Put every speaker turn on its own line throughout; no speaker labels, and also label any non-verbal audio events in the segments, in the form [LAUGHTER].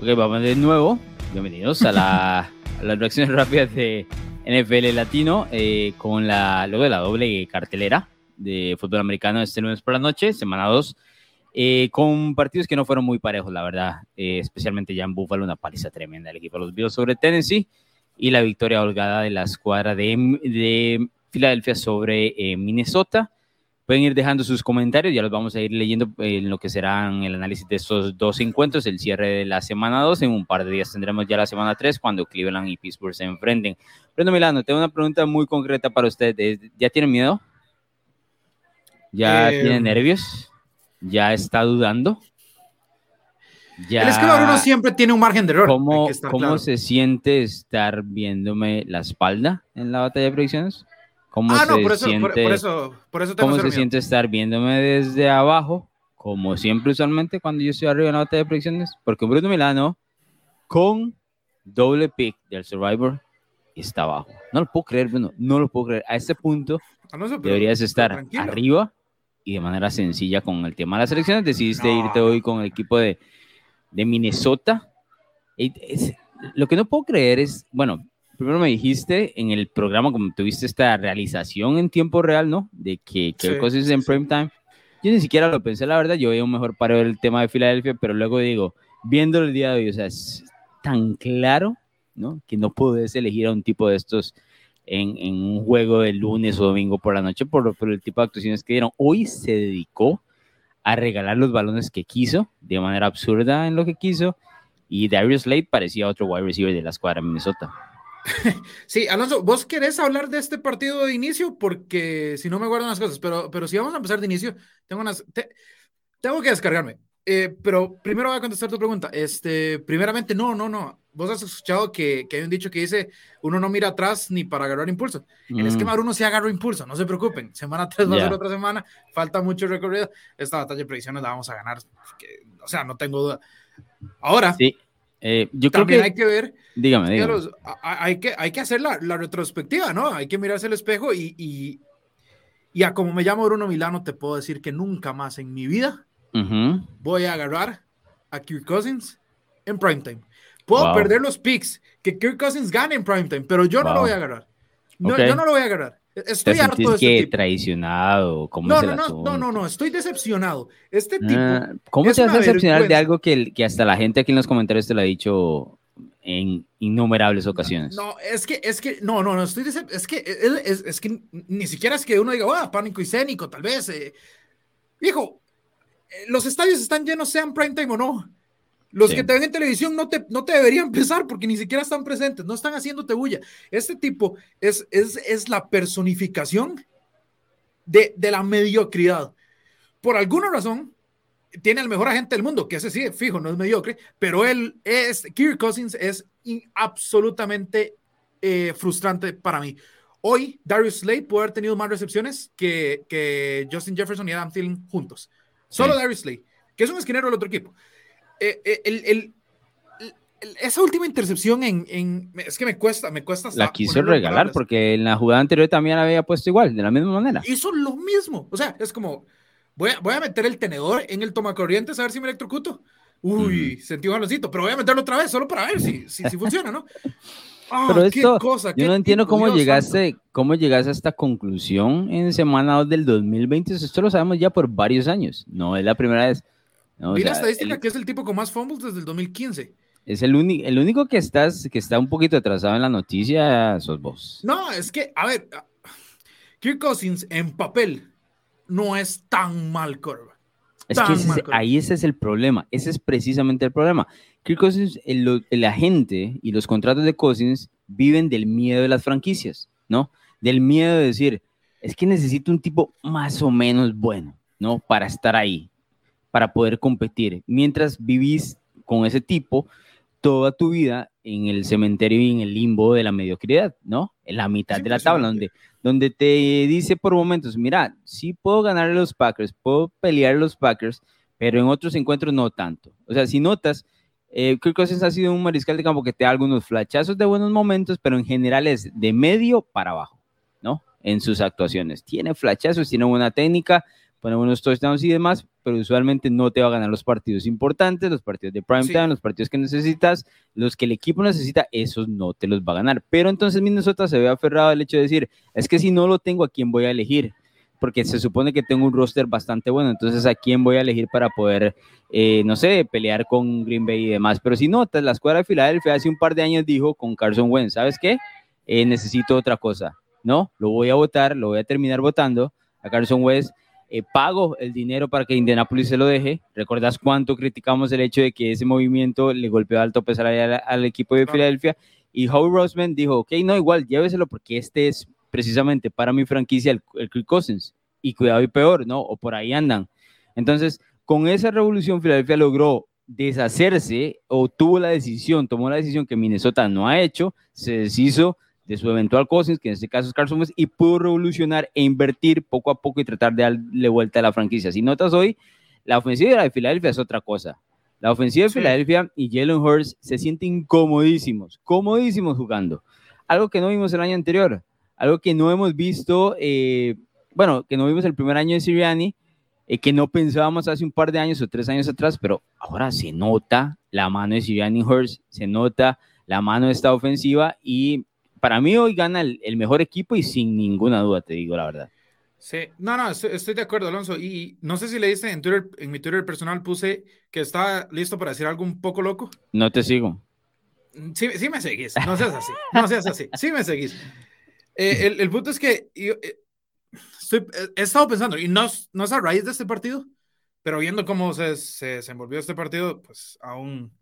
Ok, vamos de nuevo. Bienvenidos a, la, a las reacciones rápidas de NFL Latino eh, con la, luego de la doble cartelera de fútbol americano este lunes por la noche, semana 2, eh, con partidos que no fueron muy parejos, la verdad, eh, especialmente ya en Buffalo, una paliza tremenda del equipo los Bills sobre Tennessee y la victoria holgada de la escuadra de, de Filadelfia sobre Minnesota. Pueden ir dejando sus comentarios, ya los vamos a ir leyendo en lo que serán el análisis de estos dos encuentros, el cierre de la semana 2. En un par de días tendremos ya la semana 3 cuando Cleveland y Pittsburgh se enfrenten. Brendo Milano, tengo una pregunta muy concreta para usted. ¿Ya tiene miedo? ¿Ya eh, tiene nervios? ¿Ya está dudando?
Ya... El escalador uno siempre tiene un margen de error.
¿Cómo, ¿cómo se siente estar viéndome la espalda en la batalla de predicciones? ¿Cómo ah, no, por eso, siente, por, eso, por eso ¿Cómo se siente estar viéndome desde abajo, como siempre usualmente cuando yo estoy arriba en la batalla de predicciones? Porque Bruno Milano, con doble pick del Survivor, está abajo. No lo puedo creer, Bruno, no lo puedo creer. A este punto ah, deberías estar arriba y de manera sencilla con el tema de las elecciones. Decidiste irte hoy con el equipo de, de Minnesota. lo que no puedo creer es, bueno, primero me dijiste en el programa, como tuviste esta realización en tiempo real, ¿no? De que, que cosas en prime time. Yo ni siquiera lo pensé, la verdad. Yo veía un mejor paro del tema de Filadelfia, pero luego digo, viendo el día de hoy, o sea, es tan claro, ¿no? Que no puedes elegir a un tipo de estos en, en un juego de lunes o domingo por la noche por, por el tipo de actuaciones que dieron. Hoy se dedicó a regalar los balones que quiso, de manera absurda en lo que quiso, y Darius Slade parecía otro wide receiver de la escuadra Minnesota. [LAUGHS]
Sí, Alonso, vos querés hablar de este partido de inicio porque si no me guardan las cosas, pero, pero si vamos a empezar de inicio, tengo unas, tengo que descargarme. Eh, pero primero voy a contestar tu pregunta. Este, primeramente, no, no, no. Vos has escuchado que, que hay un dicho que dice, uno no mira atrás ni para agarrar impulso. En esquema mm. uno sí agarró impulso, no se preocupen. Semana 3 va a ser otra semana, falta mucho recorrido. Esta batalla de predicciones la vamos a ganar. o sea, no tengo duda. Ahora, sí.
Eh, yo También
hay que ver.
Dígame, dígame.
hay, que, hay que hacer la, la, retrospectiva, ¿no? Hay que mirarse el espejo y, y, y, a como me llamo Bruno Milano, te puedo decir que nunca más en mi vida voy a agarrar a Kirk Cousins en primetime. Puedo perder los picks, que Kirk Cousins gane en primetime, pero yo no lo voy a agarrar. No, Yo no lo voy a agarrar. Estoy
harto de este que traicionado? ¿Cómo
no, no, no, no, no, no, estoy decepcionado. Este tipo.
Ah, ¿Cómo se hace decepcionar de algo que, que hasta la gente aquí en los comentarios te lo ha dicho en innumerables ocasiones?
No, es que, es que, no, no, no, estoy es que, es, es, que ni siquiera es que uno diga, ah, pánico escénico, tal vez. Eh". Hijo, eh, los estadios están llenos, sean prime time o no. Los que te ven en televisión no te, no te deberían pensar porque ni siquiera están presentes, no están haciéndote bulla. Este tipo es, es, es la personificación de, de, la mediocridad. Por alguna razón, tiene el mejor agente del mundo, que ese sí, fijo, no es mediocre, pero él es, Kirk Cousins es absolutamente eh, frustrante para mí. Hoy, Darius Slade puede haber tenido más recepciones que, que Justin Jefferson y Adam Thielen juntos. Solo Darius Slade, que es un esquinero del otro equipo. Eh, eh, el, esa última intercepción en, es que me cuesta, me cuesta.
La quiso regalar porque en la jugada anterior también había puesto igual, de la misma manera.
Hizo lo mismo. O sea, es como, voy a, voy a meter el tenedor en el tomacorrientes a ver si me electrocuto. Uy, sentí un jaloncito, pero voy a meterlo otra vez solo para ver si, si, [LAUGHS] funciona, ¿no?
Ah, pero esto, cosa, yo no entiendo cómo llegaste, cómo llegaste a esta conclusión en semana 2 del 2020. Esto lo sabemos ya por varios años, no es la primera vez.
Mira la estadística que es el tipo con más fumbles desde el 2015.
Es el, único el único que, estás, que está un poquito atrasado en la noticia, sos vos.
No, es que, a ver, Kirk Cousins en papel no es tan mal curva.
Es que ahí ese es el problema, ese es precisamente el problema. Kirk Cousins, el, el, agente y los contratos de Cousins viven del miedo de las franquicias, ¿no? Del miedo de decir, es que necesito un tipo más o menos bueno, ¿no? Para estar ahí para poder competir. Mientras vivís con ese tipo toda tu vida en el cementerio y en el limbo de la mediocridad, ¿no? En la mitad de la tabla, donde, donde te dice por momentos, mira, sí puedo ganar los Packers, puedo pelear los Packers, pero en otros encuentros no tanto. O sea, si notas, eh, Kirk Cousins ha sido un mariscal de campo que te da algunos flachazos de buenos momentos, pero en general es de medio para abajo, ¿no? En sus actuaciones. Tiene flachazos, tiene buena técnica, poner unos touchdowns y demás, pero usualmente no te va a ganar los partidos importantes, los partidos de prime time, los partidos que necesitas, los que el equipo necesita, esos no te los va a ganar. Pero entonces Minnesota se ve aferrado al hecho de decir, es que si no lo tengo, ¿a quién voy a elegir? Porque se supone que tengo un roster bastante bueno, entonces ¿a quién voy a elegir para poder, eh, no sé, pelear con Green Bay y demás? Pero si notas, la escuadra de Filadelfia hace un par de años dijo con Carson Wentz, ¿sabes qué? Eh, necesito otra cosa. No, lo voy a votar, lo voy a terminar votando a Carson Wentz eh, pago el dinero para que Indianapolis se lo deje. ¿Recuerdas cuánto criticamos el hecho de que ese movimiento le golpeó al tope salarial al, equipo de Filadelfia? Y Howie Roseman dijo, ok, no, igual, lléveselo porque este es precisamente para mi franquicia el, el Kirk Cousins. Y cuidado y peor, ¿no? O por ahí andan. Entonces, con esa revolución, Filadelfia logró deshacerse o tuvo la decisión, tomó la decisión que Minnesota no ha hecho, se deshizo de su eventual Cousins, que en este caso es Carson Wentz, y pudo revolucionar e invertir poco a poco y tratar de darle vuelta a la franquicia. Si notas hoy, la ofensiva de Filadelfia es otra cosa. La ofensiva de Filadelfia y Jalen Hurts se sienten comodísimos, comodísimos jugando. Algo que no vimos el año anterior, algo que no hemos visto, eh, bueno, que no vimos el primer año de Siriani, eh, que no pensábamos hace un par de años o tres años atrás, pero ahora se nota la mano de Siriani Hurts, se nota la mano de esta ofensiva y para mí hoy gana el, mejor equipo y sin ninguna duda, te digo la verdad.
Sí, no, no, estoy, de acuerdo, Alonso. Y no sé si le diste en Twitter, en mi Twitter personal puse que estaba listo para decir algo un poco loco.
No te sigo.
Sí, sí me seguís, no seas así, no seas así, sí me seguís. Eh, el, el, punto es que yo, eh, estoy, he estado pensando, y no, no es a raíz de este partido, pero viendo cómo se, se, se envolvió este partido, pues aún,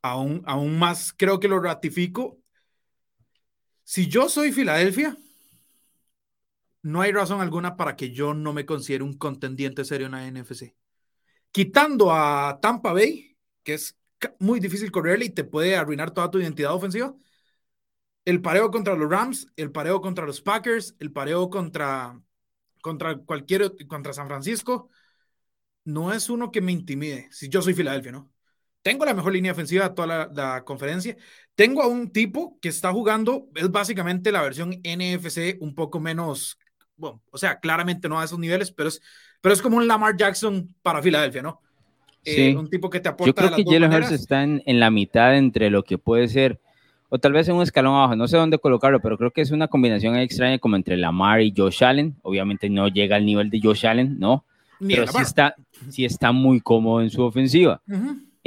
aún, aún más creo que lo ratifico si yo soy Filadelfia, no hay razón alguna para que yo no me considere un contendiente serio en la NFC. Quitando a Tampa Bay, que es muy difícil correrle y te puede arruinar toda tu identidad ofensiva. El pareo contra los Rams, el pareo contra los Packers, el pareo contra, contra cualquier, contra San Francisco, no es uno que me intimide. Si yo soy Filadelfia, ¿no? Tengo la mejor línea ofensiva de toda la, conferencia. Tengo a un tipo que está jugando, es básicamente la versión NFC un poco menos, bueno, o sea, claramente no a esos niveles, pero es, pero es como un Lamar Jackson para Filadelfia, ¿no?
Eh,
sí. un tipo que te aporta.
Yo creo que Jalen Hurts está en, la mitad entre lo que puede ser, o tal vez en un escalón abajo, no sé dónde colocarlo, pero creo que es una combinación extraña como entre Lamar y Josh Allen. Obviamente no llega al nivel de Josh Allen, ¿no? pero sí está, sí está muy cómodo en su ofensiva.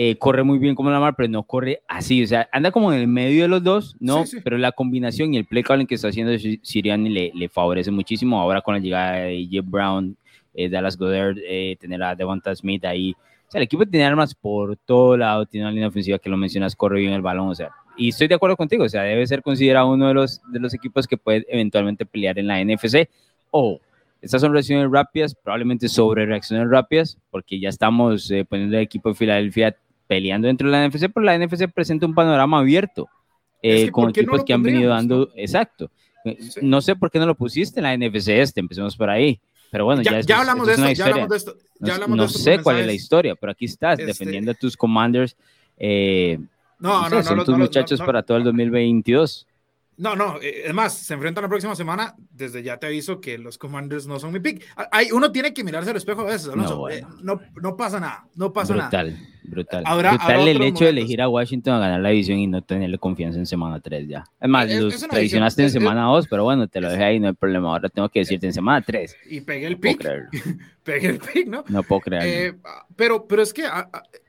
Eh, corre muy bien como Lamar, pero no corre así, o sea, anda como en el medio de los dos, ¿no? Pero la combinación y el play calling que está haciendo Siriani le, le favorece muchísimo. Ahora con la llegada de Jeff Brown, eh, Dallas Goddard, eh, tener a Devonta Smith ahí. O sea, el equipo tiene armas por todo lado, tiene una línea ofensiva que lo mencionas, corre bien el balón, o sea, y estoy de acuerdo contigo, o sea, debe ser considerado uno de los, de los equipos que puede eventualmente pelear en la NFC. O estas son reacciones rápidas, probablemente sobre reacciones rápidas, porque ya estamos poniendo el equipo de Filadelfia peleando dentro de la NFC, pero la NFC presenta un panorama abierto eh, con equipos que han venido dando, exacto. No sé por qué no lo pusiste en la NFC este, empecemos por ahí. Pero bueno, ya,
ya, hablamos, de esto, ya hablamos de esto, ya hablamos
no,
de esto.
sé cuál es la historia, pero aquí estás este defendiendo a tus commanders. Eh, no, no, no, son tus muchachos para todo el 2022.
No, no, eh, es más, se enfrentan la próxima semana. Desde ya te aviso que los Commanders no son mi pick. Hay, uno tiene que mirarse al espejo a veces, No, eh, no, no, pasa nada, no pasa
nada.
Brutal,
brutal. brutal el hecho de elegir a Washington a ganar la división y no tenerle confianza en semana 3 ya. Es más, los traicionaste en semana 2, pero bueno, te lo dejé ahí, no hay problema. Ahora tengo que decirte en semana 3.
Y pegué el pick. [LAUGHS] pegué el pick, ¿no?
No puedo creerlo.
Eh, pero, pero es que,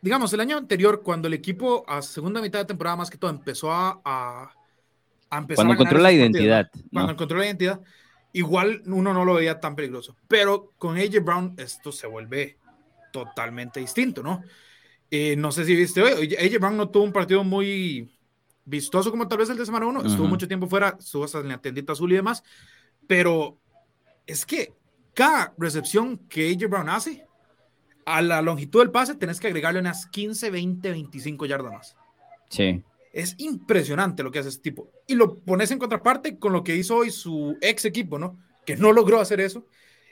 digamos, el año anterior, cuando el equipo a segunda mitad de temporada más que todo empezó a
cuando encontró la identidad.
Cuando encontró la identidad, igual uno no lo veía tan peligroso. Pero con AJ Brown esto se vuelve totalmente distinto, ¿no? Eh, no sé si viste hoy, AJ Brown no tuvo un partido muy vistoso como tal vez el de semana 1, estuvo mucho tiempo fuera, estuvo hasta en la tendita azul y demás, pero es que cada recepción que AJ Brown hace, a la longitud del pase tenés que agregarle unas 15, 20, 25 yardas más.
Sí.
Es impresionante lo que hace este tipo. Y lo pones en contraparte con lo que hizo hoy su ex equipo, ¿no? Que no logró hacer eso.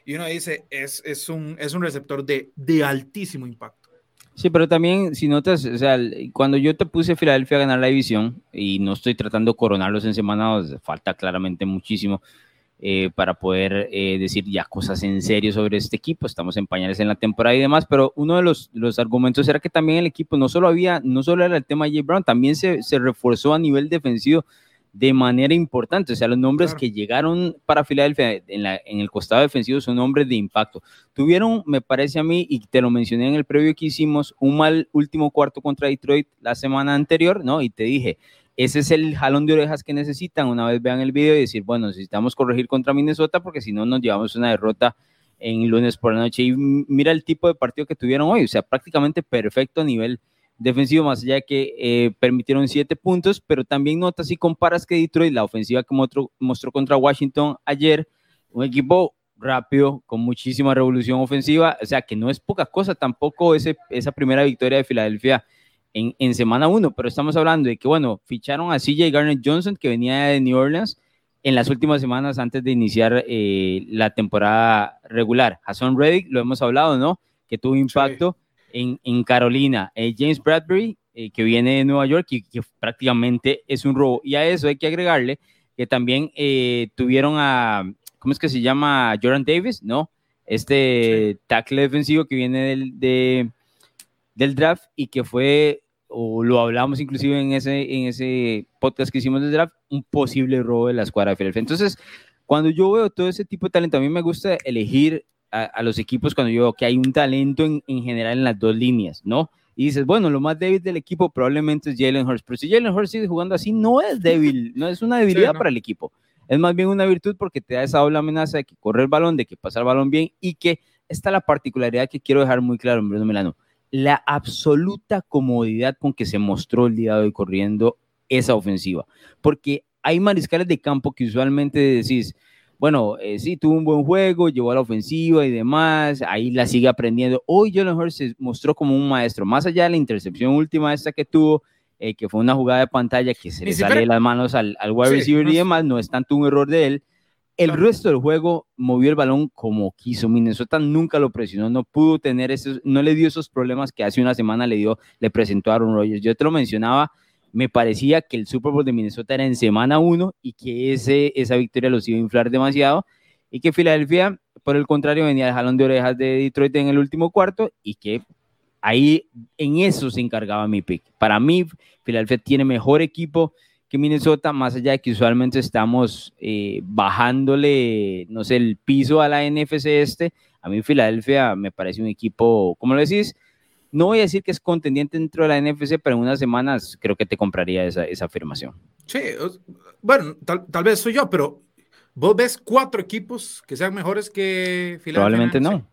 Y uno dice, es, es, un, es un receptor de, de altísimo impacto.
Sí, pero también, si notas, o sea, cuando yo te puse Filadelfia a ganar la división, y no estoy tratando de coronarlos en semana, falta claramente muchísimo, eh, para poder eh, decir ya cosas en serio sobre este equipo. Estamos en pañales en la temporada y demás, pero uno de los, los argumentos era que también el equipo no solo había, no solo era el tema de Jay Brown, también se, se reforzó a nivel defensivo de manera importante. O sea, los nombres que llegaron para Filadelfia en, la, en, el costado defensivo son nombres de impacto. Tuvieron, me parece a mí, y te lo mencioné en el previo que hicimos, un mal último cuarto contra Detroit la semana anterior, ¿no? Y te dije, ese es el jalón de orejas que necesitan una vez vean el video y decir, bueno, necesitamos corregir contra Minnesota porque si no nos llevamos una derrota en lunes por la noche. Y mira el tipo de partido que tuvieron hoy, o sea, prácticamente perfecto a nivel defensivo, más allá de que eh, permitieron siete puntos, pero también notas si comparas que Detroit, la ofensiva que mostró, contra Washington ayer, un equipo rápido, con muchísima revolución ofensiva, o sea, que no es poca cosa tampoco ese, esa primera victoria de Filadelfia en, semana uno, pero estamos hablando de que, bueno, ficharon a CJ Garnett Johnson, que venía de New Orleans en las últimas semanas antes de iniciar eh, la temporada regular. Hassan Reddick, lo hemos hablado, ¿no? Que tuvo impacto en, en, Carolina. Eh, James Bradbury, eh, que viene de Nueva York y que prácticamente es un robo. Y a eso hay que agregarle que también tuvieron a, ¿cómo es que se llama? Jordan Davis, ¿no? Este tackle defensivo que viene del, de, del draft y que fue o lo hablamos inclusive en ese, en ese podcast que hicimos del draft, un posible robo de la escuadra de Philadelphia. Entonces, cuando yo veo todo ese tipo de talento, a mí me gusta elegir a, los equipos cuando yo veo que hay un talento en, en, general en las dos líneas, ¿no? Y dices, bueno, lo más débil del equipo probablemente es Jalen Hurts, pero si Jalen Hurts sigue jugando así, no es débil, no es una debilidad para el equipo. Es más bien una virtud porque te da esa doble amenaza de que corre el balón, de que pasa el balón bien y que esta es la particularidad que quiero dejar muy claro, Bruno Milano la absoluta comodidad con que se mostró el día de hoy corriendo esa ofensiva. Porque hay mariscales de campo que usualmente decís, bueno, eh, sí, tuvo un buen juego, llevó a la ofensiva y demás, ahí la sigue aprendiendo. Hoy Jalen mejor se mostró como un maestro, más allá de la intercepción última esta que tuvo, eh, que fue una jugada de pantalla que se le sale de las manos al, al wide receiver y demás, no es tanto un error de él, el resto del juego movió el balón como quiso. Minnesota nunca lo presionó, no pudo tener esos, no le dio esos problemas que hace una semana le dio, le presentó a Aaron Rodgers. Yo te lo mencionaba, me parecía que el Super Bowl de Minnesota era en semana uno y que ese, esa victoria los iba a inflar demasiado y que Filadelfia, por el contrario, venía de jalón de orejas de Detroit en el último cuarto y que ahí en eso se encargaba mi pick. Para mí, Filadelfia tiene mejor equipo que Minnesota, más allá de que usualmente estamos eh, bajándole, no sé, el piso a la NFC este, a mí Filadelfia me parece un equipo, como lo decís, no voy a decir que es contendiente dentro de la NFC, pero en unas semanas creo que te compraría esa, esa afirmación.
Sí, bueno, tal, tal, vez soy yo, pero vos ves cuatro equipos que sean mejores que
Filadelfia. Probablemente no,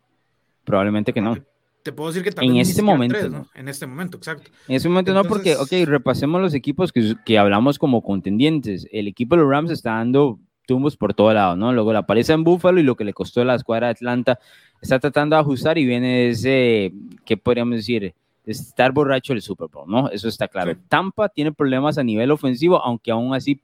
probablemente que no
te puedo decir que también
en este momento
en este momento exacto.
En este momento no porque ok repasemos los equipos que, que, hablamos como contendientes. El equipo de los Rams está dando tumbos por todo lado no luego la paliza en Buffalo y lo que le costó a la escuadra de Atlanta está tratando de ajustar y viene ese qué podríamos decir estar borracho del Super Bowl no eso está claro. Tampa tiene problemas a nivel ofensivo aunque aún así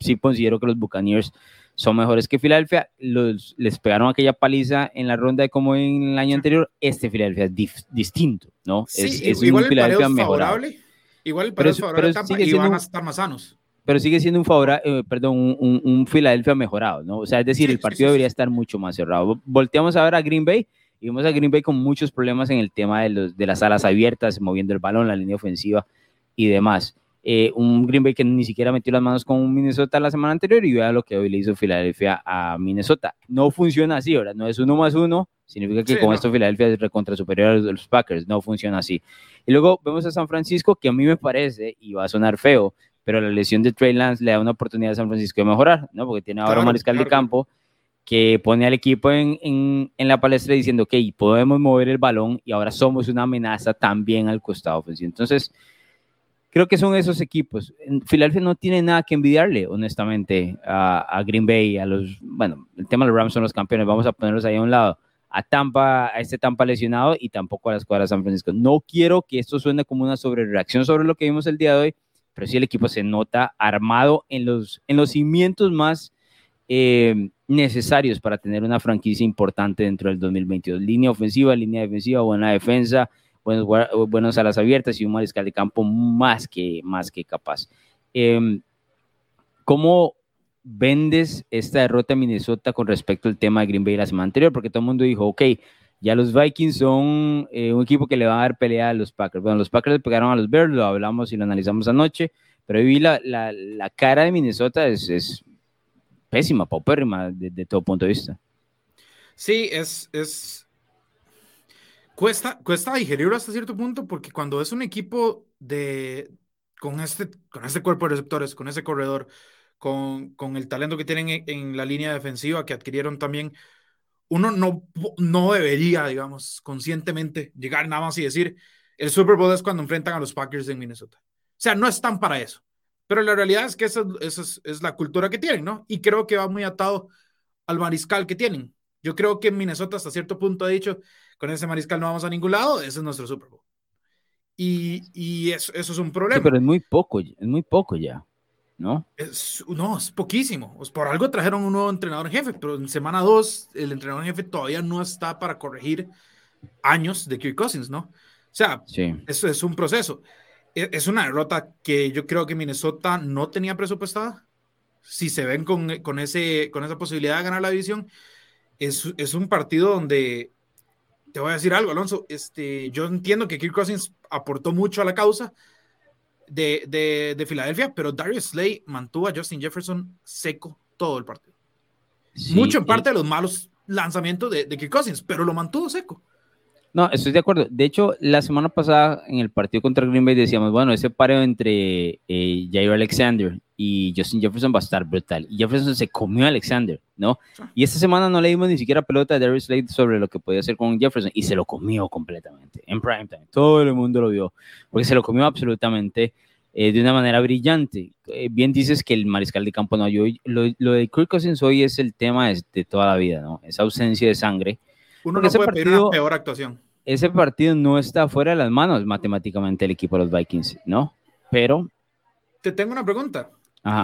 sí considero que los Buccaneers son mejores que Filadelfia. Los, les pegaron aquella paliza en la ronda de como en el año anterior. Este Filadelfia es distinto, ¿no?
Sí, es, igual un Filadelfia favorable. Igual el pero, favorable pero y van a estar más sanos.
Pero sigue siendo un favorable, eh, perdón, un, un, Filadelfia mejorado, ¿no? O sea, es decir, el partido debería estar mucho más cerrado. Volteamos a ver a Green Bay y vemos a Green Bay con muchos problemas en el tema de, los, de las alas abiertas, moviendo el balón, la línea ofensiva y demás. Eh, un Green Bay que ni siquiera metió las manos con Minnesota la semana anterior y vea lo que hoy le hizo Filadelfia a Minnesota. No funciona así, ¿verdad? No es uno más uno, significa que con esto Filadelfia es recontra superior a los Packers, no funciona así. Y luego vemos a San Francisco, que a mí me parece, y va a sonar feo, pero la lesión de Trey Lance le da una oportunidad a San Francisco de mejorar, ¿no? Porque tiene ahora un mariscal de campo que pone al equipo en, en, en, la palestra diciendo, ok, podemos mover el balón y ahora somos una amenaza también al costado ofensivo. Entonces, creo que son esos equipos. Filadelfia no tiene nada que envidiarle, honestamente, a, Green Bay, a los, bueno, el tema de los Rams son los campeones, vamos a ponerlos ahí a un lado. A Tampa, a este Tampa lesionado y tampoco a la escuadra de San Francisco. No quiero que esto suene como una sobrereacción sobre lo que vimos el día de hoy, pero sí el equipo se nota armado en los, en los cimientos más eh, necesarios para tener una franquicia importante dentro del 2022. Línea ofensiva, línea defensiva, buena defensa, buenos, buenas alas abiertas y un mariscal de campo más que, más que capaz. Eh, ¿Cómo vendes esta derrota a Minnesota con respecto al tema de Green Bay la semana anterior? Porque todo el mundo dijo, ok, ya los Vikings son eh, un equipo que le va a dar pelea a los Packers. Bueno, los Packers le pegaron a los Bears, lo hablamos y lo analizamos anoche, pero vi la, la, la cara de Minnesota es, es pésima, paupérrima de, de, todo punto de vista.
Sí, es, es... Cuesta, cuesta digerirlo hasta cierto punto porque cuando es un equipo de, con, este, con este cuerpo de receptores, con ese corredor, con, con el talento que tienen en la línea defensiva que adquirieron también, uno no, no debería, digamos, conscientemente llegar nada más y decir, el Super Bowl es cuando enfrentan a los Packers en Minnesota. O sea, no están para eso. Pero la realidad es que esa, es, es, la cultura que tienen, ¿no? Y creo que va muy atado al mariscal que tienen. Yo creo que Minnesota hasta cierto punto ha dicho, con ese mariscal no vamos a ningún lado, ese es nuestro Super Bowl. Y, y eso, eso, es un problema.
pero es muy poco, es muy poco ya. ¿no?
Es, no, es poquísimo. Pues por algo trajeron un nuevo entrenador en jefe, pero en semana 2 el entrenador en jefe todavía no está para corregir años de Kirk Cousins, ¿no? O sea, eso es un proceso. E, es una derrota que yo creo que Minnesota no tenía presupuestada. Si se ven con, con, ese, con esa posibilidad de ganar la división, es, es un partido donde, te voy a decir algo, Alonso, este, yo entiendo que Kirk Cousins aportó mucho a la causa, de, de, Filadelfia, pero Darius Slay mantuvo a Justin Jefferson seco todo el partido. Mucho en parte de los malos lanzamientos de, de Kirk Cousins, pero lo mantuvo seco.
No, estoy de acuerdo. De hecho, la semana pasada en el partido contra Green Bay decíamos, bueno, ese pareo entre eh, Jair Alexander y Justin Jefferson va a estar brutal. Y Jefferson se comió a Alexander, ¿no? Y esta semana no le dimos ni siquiera pelota a Darius Slade sobre lo que podía hacer con Jefferson y se lo comió completamente en prime time. Todo el mundo lo vio, porque se lo comió absolutamente eh, de una manera brillante. Eh, bien dices que el mariscal de campo no ayudó. Lo, lo de Kirk Cousins hoy es el tema de, toda la vida, ¿no? Esa ausencia de sangre
uno no puede pedir una peor actuación.
Ese partido no está fuera de las manos matemáticamente el equipo de los Vikings, ¿no? Pero...
Te tengo una pregunta.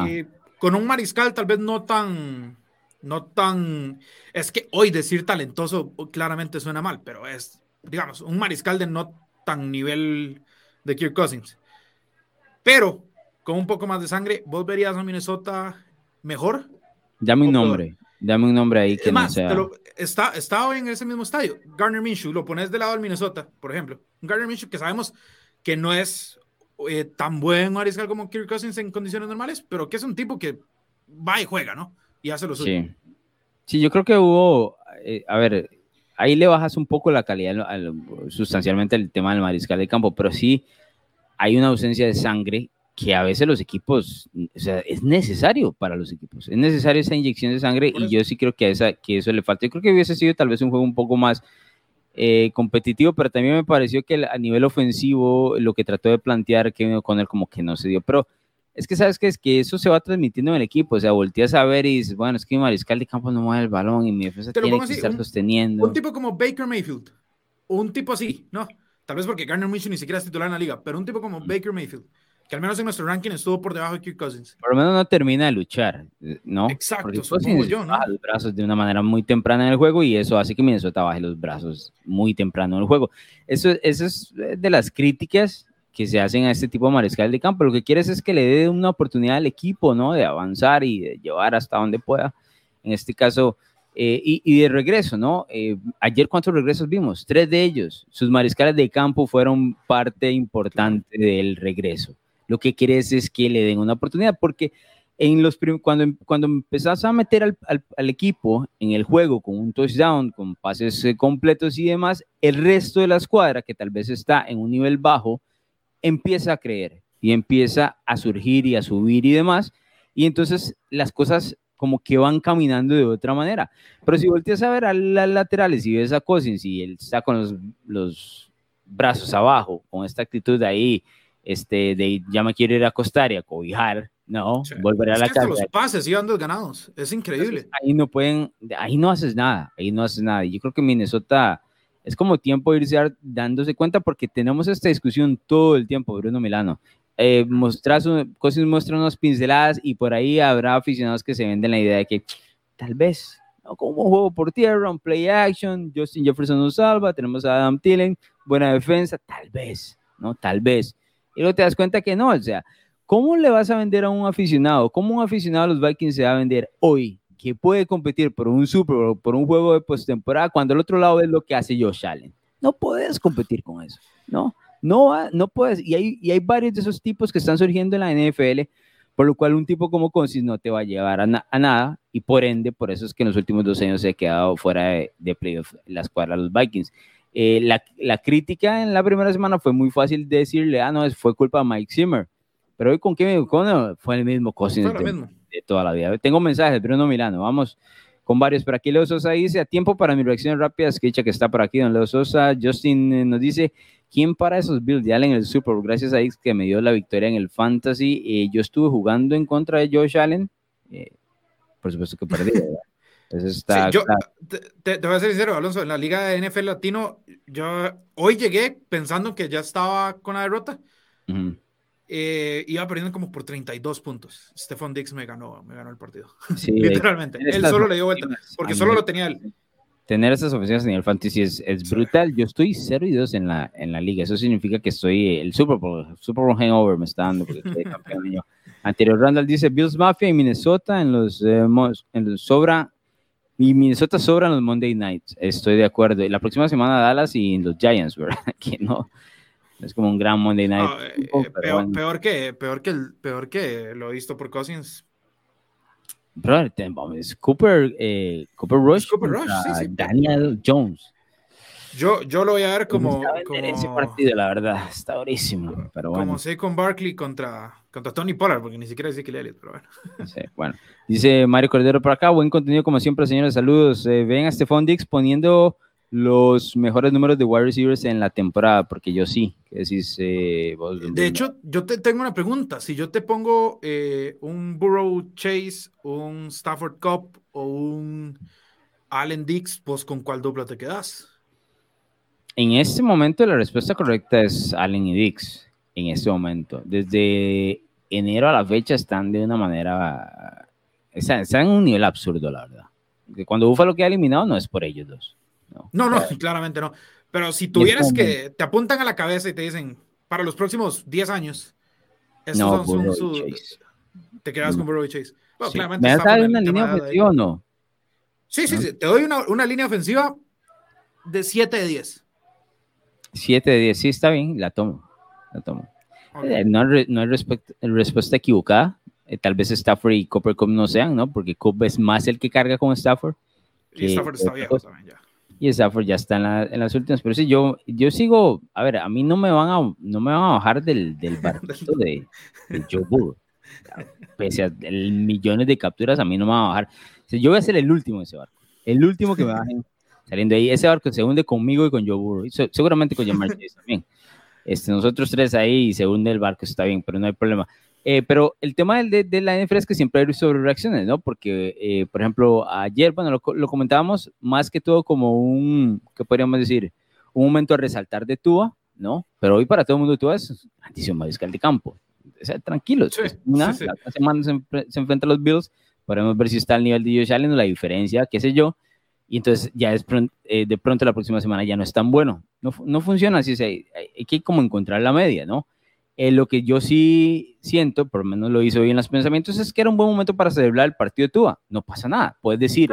Eh, con un mariscal tal vez no tan... No tan... Es que hoy decir talentoso claramente suena mal, pero es, digamos, un mariscal de no tan nivel de Kirk Cousins. Pero con un poco más de sangre, ¿vos verías a Minnesota mejor?
Dame un nombre. Dame un nombre ahí que no sea.
está, está en ese mismo estadio. Garner Minshew, lo pones de lado al Minnesota, por ejemplo. Garner Minshew que sabemos que no es eh, tan buen mariscal como Kirk Cousins en condiciones normales, pero que es un tipo que va y juega, ¿no? Y hace lo suyo.
Sí, sí yo creo que hubo, eh, a ver, ahí le bajas un poco la calidad sustancialmente el tema del mariscal de campo, pero sí hay una ausencia de sangre que a veces los equipos, o sea, es necesario para los equipos, es necesario esa inyección de sangre y yo sí creo que a esa, que eso le falta. Yo creo que hubiese sido tal vez un juego un poco más eh, competitivo, pero también me pareció que a nivel ofensivo lo que trató de plantear Kevin O'Connell como que no se dio, pero es que sabes que es que eso se va transmitiendo en el equipo, o sea, volteas a ver y dices, bueno, es que mi mariscal de campo no mueve el balón y mi defensa tiene que estar sosteniendo.
Un tipo como Baker Mayfield, un tipo así, ¿no? Tal vez porque Garner Minshew ni siquiera es titular en la liga, pero un tipo como Baker Mayfield, que al menos en nuestro ranking estuvo por debajo de Kirk Cousins.
Por lo menos no termina de luchar, ¿no?
Exacto, porque yo, ¿no?
los brazos de una manera muy temprana en el juego y eso hace que Minnesota baje los brazos muy temprano en el juego. Eso, eso es de las críticas que se hacen a este tipo de mariscal de campo. Lo que quieres es que le dé una oportunidad al equipo, ¿no? De avanzar y de llevar hasta donde pueda. En este caso, eh, y, de regreso, ¿no? Eh, ayer, ¿cuántos regresos vimos? Tres de ellos. Sus mariscales de campo fueron parte importante del regreso. Lo que quieres es que le den una oportunidad, porque en los cuando, cuando empezás a meter al, al, equipo en el juego con un touchdown, con pases eh, completos y demás, el resto de la escuadra, que tal vez está en un nivel bajo, empieza a creer y empieza a surgir y a subir y demás. Y entonces las cosas como que van caminando de otra manera. Pero si volteas a ver a las laterales y ves a Cousins y él está con los, los brazos abajo, con esta actitud de ahí, este, de ya me quiero ir a acostar y a cobijar, no, volver a la casa.
los pases iban ganados, es increíble.
ahí no pueden, ahí no haces nada, ahí no haces nada. Yo creo que Minnesota es como tiempo de irse dándose cuenta porque tenemos esta discusión todo el tiempo, Bruno Milano eh, mostrar cosas, muestra unas pinceladas y por ahí habrá aficionados que se venden la idea de que tal vez, ¿no? como un juego por tierra, un play action, Justin Jefferson nos salva, tenemos a Adam Thielen, buena defensa, tal vez, ¿no? Tal vez. Y luego te das cuenta que no, o sea, ¿cómo le vas a vender a un aficionado? ¿Cómo un aficionado de los Vikings se va a vender hoy? Que puede competir por un Super Bowl, por un juego de postemporada, cuando el otro lado es lo que hace Josh Allen. No puedes competir con eso, ¿no? No, no puedes. Y hay, y hay varios de esos tipos que están surgiendo en la NFL, por lo cual un tipo como Consis no te va a llevar a, nada, y por ende, por eso es que en los últimos dos años se ha quedado fuera de, de playoff la escuadra de los Vikings. Eh, la, la, crítica en la primera semana fue muy fácil de decirle, ah, no, fue culpa de Mike Zimmer. Pero hoy con qué me con, fue el mismo Cousins de, toda la vida. Tengo mensajes, Bruno Milano, vamos con varios. Por aquí Leo Sosa dice, a tiempo para mi reacción rápida, es que que está por aquí, don Leo Sosa. Justin eh, nos dice, ¿quién para esos Bills de Allen en el Super Bowl? Gracias a X que me dio la victoria en el Fantasy. Eh, yo estuve jugando en contra de Josh Allen. por supuesto que perdí, [LAUGHS] ¿verdad?
yo, te, voy a ser sincero, Alonso, en la liga de NFL Latino, yo hoy llegué pensando que ya estaba con la derrota. Eh, iba perdiendo como por 32 puntos. Stefan Dix me ganó, me ganó el partido. [LAUGHS] Literalmente. Él solo le dio vuelta, porque solo lo tenía él.
Tener esas ofensivas en el fantasy es, es, brutal. Yo estoy 0 y 2 en la, en la liga. Eso significa que estoy el Super Bowl, Super Bowl hangover me está dando porque estoy [LAUGHS] campeón. Anterior Randall dice Bills Mafia en Minnesota en los, eh, en los sobra y Minnesota sobran los Monday Nights, estoy de acuerdo. Y la próxima semana Dallas y los Giants, ¿verdad? [LAUGHS] Que no, es como un gran Monday Night.
Eh, peor, que, peor, que el, peor que lo visto por Cousins.
Bro, es Cooper, eh, Cooper Rush, Cooper Rush sí, sí, Daniel Jones.
Yo, yo lo voy a ver como,
como ese partido, la verdad, está durísimo. Pero bueno.
Como sé con Barkley contra, contra Tony Pollard, porque ni siquiera dice que Elliott, pero bueno. [LAUGHS]
Sí, bueno. Dice Mario Cordero por acá, buen contenido como siempre, señores, saludos. Eh, ven a Stephon Dix poniendo los mejores números de wide receivers en la temporada, porque yo sí. ¿Qué decís, eh,
De hecho, yo te tengo una pregunta. Si yo te pongo eh, un Burrow Chase, un Stafford Cup o un Allen Dix, pues con cuál dupla te quedas?
En este momento la respuesta correcta es Allen y Dix. En este momento. Desde enero a la fecha están de una manera... Están, en un nivel absurdo, la verdad. Que cuando Buffalo queda eliminado no es por ellos dos.
No, no, claramente no. Pero si tuvieras que te apuntan a la cabeza y te dicen, para los próximos 10 años, estos no, son, sus... Te quedas con Burrow y Chase.
¿Me has dado una línea ofensiva o no?
Sí, sí, sí. Te doy una, una línea ofensiva de 7 de 10.
7 de 10, sí, está bien, la tomo. La tomo. Eh, no, no hay respuesta equivocada. Eh, tal vez Stafford y Cooper Cup no sean, ¿no? Porque Cup es más el que carga con Stafford.
Y Stafford está viejo también ya.
Y Stafford ya está en, las últimas. Pero sí, yo, yo sigo, a ver, a mí no me van a, no me van a bajar del, del barquito de, de Joe Burrow. Pese a millones de capturas, a mí no me van a bajar. yo voy a ser el último de ese barco. El último que me bajen saliendo ahí. Ese barco se hunde conmigo y con Joe Burrow. seguramente con Jamar Chase también. [LAUGHS] Este, nosotros tres ahí y se hunde el barco, está bien, pero no hay problema. Eh, pero el tema de, de, la NFL es que siempre hay sobre reacciones, ¿no? Porque, eh, por ejemplo, ayer, bueno, lo, lo, comentábamos más que todo como un, ¿qué podríamos decir? Un momento a resaltar de Tua, ¿no? Pero hoy para todo el mundo Tua es Anticio Mariscal de campo. O sea, tranquilos. una, La semana se, se, enfrenta a los Bills, podemos ver si está al nivel de Josh Allen, la diferencia, qué sé yo y entonces ya es eh, de pronto la próxima semana ya no es tan bueno. No, no funciona así, hay, hay, que como encontrar la media, ¿no? Eh, lo que yo sí siento, por lo menos lo hizo hoy en los pensamientos, es que era un buen momento para celebrar el partido de Tua. No pasa nada, puedes decir,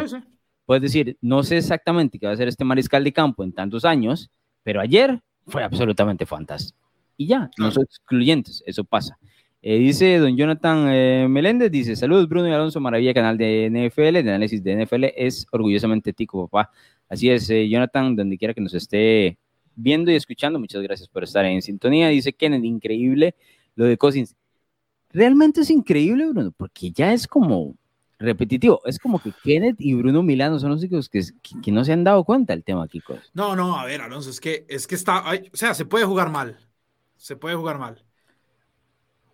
puedes decir, no sé exactamente qué va a ser este mariscal de campo en tantos años, pero ayer fue absolutamente fantástico. Y ya, no son excluyentes, eso pasa. Eh, dice don Jonathan eh, Meléndez, dice, saludos Bruno y Alonso, maravilla, canal de NFL, de análisis de NFL, es orgullosamente tico, papá. Así es, eh, Jonathan, donde quiera que nos esté viendo y escuchando, muchas gracias por estar en sintonía. Dice Kenneth, increíble lo de Cousins. Realmente es increíble, Bruno, porque ya es como repetitivo. Es como que Kenneth y Bruno Milano son los únicos que, que, no se han dado cuenta del tema, Kiko.
No, no, a ver, Alonso, es que, es que está, o sea, se puede jugar mal. Se puede jugar mal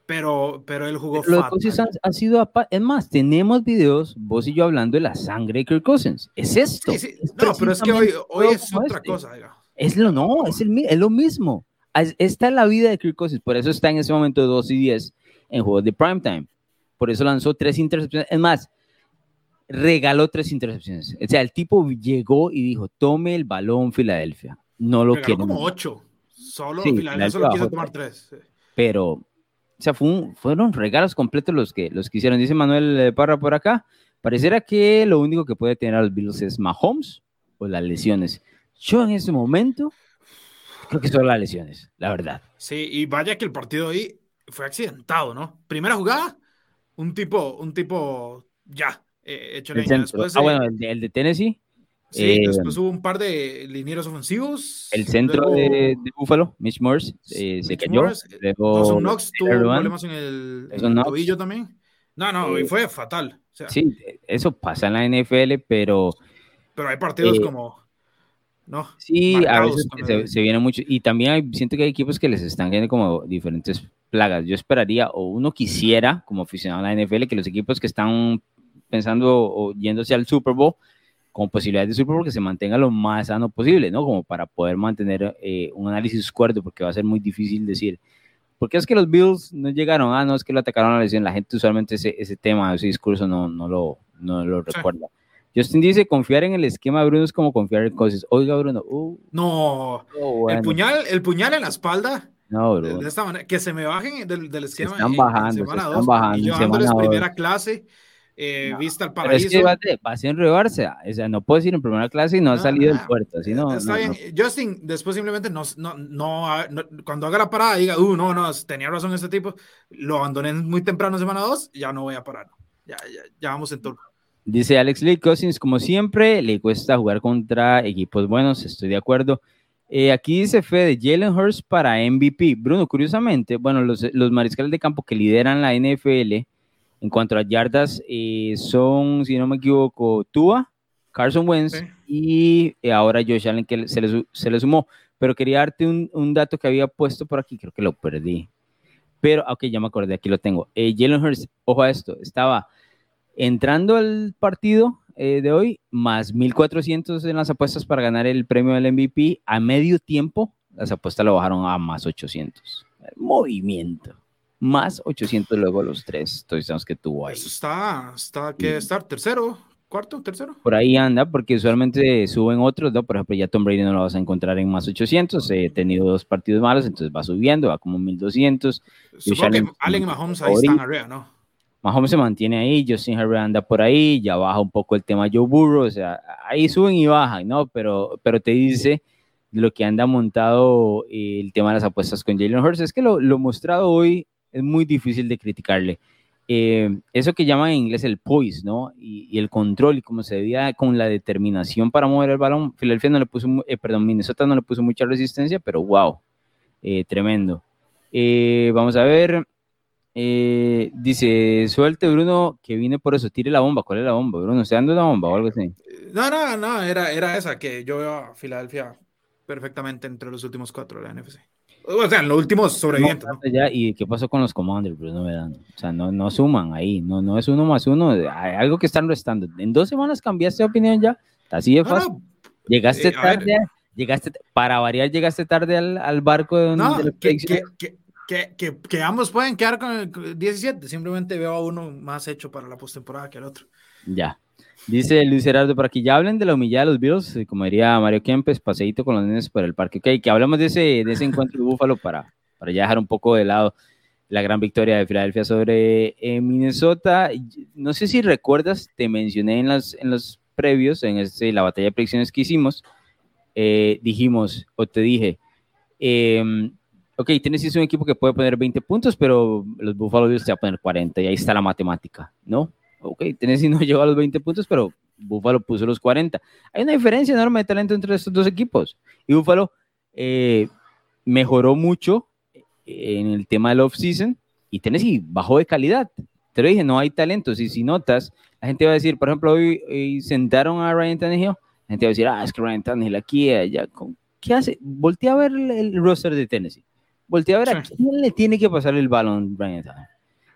pero, pero él jugó
Los Cousins ha, sido, es más, tenemos videos, vos y yo hablando de la sangre de Kirk Cousins. Es esto.
No, pero es que hoy, hoy es otra este. cosa.
Es lo, no, es, el, es lo mismo. Esta es la vida de Kirk Cousins, por eso está en ese momento de 2 y 10 en juegos de primetime. Por eso lanzó tres intercepciones. Es más, regaló tres intercepciones. O sea, el tipo llegó y dijo, tome el balón Filadelfia. No lo quiero.
como ocho. Solo Filadelfia solo quiso tomar tres.
Pero o sea, fueron regalos completos los que, los que hicieron. Dice Manuel Parra por acá. Pareciera que lo único que puede tener a los Bills es Mahomes o las lesiones. Yo en ese momento creo que son las lesiones, la verdad.
Sí, y vaya que el partido ahí fue accidentado, ¿no? Primera jugada, un tipo, un tipo ya eh, hecho leña.
Después, ah, bueno, el de, Tennessee.
Sí, eh, después hubo un par de linieros ofensivos.
El centro de, Buffalo, Mitch Morse, eh, se cayó.
luego, Knox tuvo problemas en el, tobillo también. No, no, y fue fatal.
sí, eso pasa en la NFL, pero.
Pero hay partidos como. ¿no?
Sí, a veces se, se, viene mucho. Y también siento que hay equipos que les están viendo como diferentes plagas. Yo esperaría, o uno quisiera, como aficionado a la NFL, que los equipos que están pensando o yéndose al Super Bowl, con posibilidades de Super Bowl, que se mantenga lo más sano posible, ¿no? Como para poder mantener eh, un análisis cuerdo, porque va a ser muy difícil decir. ¿Por qué es que los Bills no llegaron? Ah, no, es que lo atacaron a la lesión. La gente usualmente ese, ese tema, ese discurso no, no, lo, no lo recuerda. Justin dice, confiar en el esquema de Bruno es como confiar en cosas. Oiga, Bruno. Uh,
no, oh, el, puñal, el puñal en la espalda. No, De, esta manera, que se me bajen del, del esquema.
están bajando, se están bajando. Y
llevándoles primera clase, eh, vista al paraíso.
Pero es que va, a enredarse. O sea, no puedes ir en primera clase y no, ha salido del puerto. Así no,
está bien. Justin, después simplemente no, no, no, cuando haga la parada, diga, uh, no, no, tenía razón este tipo. Lo abandoné muy temprano, semana 2, ya no voy a parar. Ya, ya, ya vamos en turno.
Dice Alex Lee Cousins, como siempre, le cuesta jugar contra equipos buenos, estoy de acuerdo. Eh, aquí dice Fede, Jalen Hurst para MVP. Bruno, curiosamente, bueno, los, los, mariscales de campo que lideran la NFL en cuanto a yardas eh, son, si no me equivoco, Tua, Carson Wentz y eh, ahora Josh Allen que se le, se le sumó. Pero quería darte un, un, dato que había puesto por aquí, creo que lo perdí. Pero, ok, ya me acordé, aquí lo tengo. Jalen Hurst, ojo a esto, estaba entrando al partido eh, de hoy, más 1400 en las apuestas para ganar el premio del MVP. A medio tiempo, las apuestas lo bajaron a más 800. Movimiento. Más 800 luego los tres touchdowns que tuvo ahí.
Eso está, está que estar tercero, cuarto, tercero.
Por ahí anda, porque usualmente suben otros, ¿no? Por ejemplo, ya Tom Brady no lo vas a encontrar en más 800. He tenido dos partidos malos, entonces va subiendo, va como 1200.
Supongo que Allen y Mahomes ahí están arriba, ¿no?
Mahomes se mantiene ahí, Justin Herbert anda por ahí, ya baja un poco el tema Joe Burrow, o sea, ahí suben y bajan, ¿no? Pero, pero te dice lo que anda montado eh, el tema de las apuestas con Jalen Hurts, es que lo, lo mostrado hoy es muy difícil de criticarle. Eh, eso que llaman en inglés el poise, ¿no? Y, el control y cómo se veía con la determinación para mover el balón. Filadelfia no le puso, eh, perdón, Minnesota no le puso mucha resistencia, pero wow, tremendo. vamos a ver, eh, dice, suelte Bruno que viene por eso, tire la bomba. ¿Cuál es la bomba, Bruno? ¿Se anda una bomba o algo así?
No, no, no, era, era esa, que yo veo a Filadelfia perfectamente entre los últimos cuatro de la NFC. O sea, los últimos sobrevivientes.
¿Y qué pasó con los Commanders, Bruno? O sea, no, no suman ahí, no, no es uno más uno, hay algo que están restando. En dos semanas cambiaste de opinión ya, así de fácil. llegaste eh, tarde, llegaste, para variar, llegaste tarde al, al barco de,
no, que, que, que, que, que, ambos pueden quedar con el 17. Simplemente veo a uno más hecho para la postemporada que el otro.
Ya. Dice Luis Gerardo por aquí, ya hablen de la humillada de los Bills, como diría Mario Kempes, paseíto con los nenes por el parque. Ok, que hablamos de ese, de ese encuentro de Búfalo para, para ya dejar un poco de lado la gran victoria de Filadelfia sobre eh, Minnesota. No sé si recuerdas, te mencioné en, las, en los previos, en este, la batalla de predicciones que hicimos, eh, dijimos, o te dije, eh, ok, Tennessee es un equipo que puede poner 20 puntos, pero los Buffalo Bills te va a poner 40 y ahí está la matemática, ¿no? Ok, Tennessee no [LAUGHS] llegó a los 20 puntos, pero Buffalo puso los 40. Hay una diferencia enorme de talento entre estos dos equipos. Y Buffalo eh, mejoró mucho en el tema del off-season y Tennessee bajó de calidad. Te lo dije, no hay talentos. Y si notas, la gente va a decir, por ejemplo, hoy, sentaron a Ryan Tannehill, la gente va a decir, ah, es que Ryan Tannehill aquí, allá, ¿qué hace? Voltea a ver el roster de Tennessee Voltea a ver a quién le tiene que pasar el balón Brian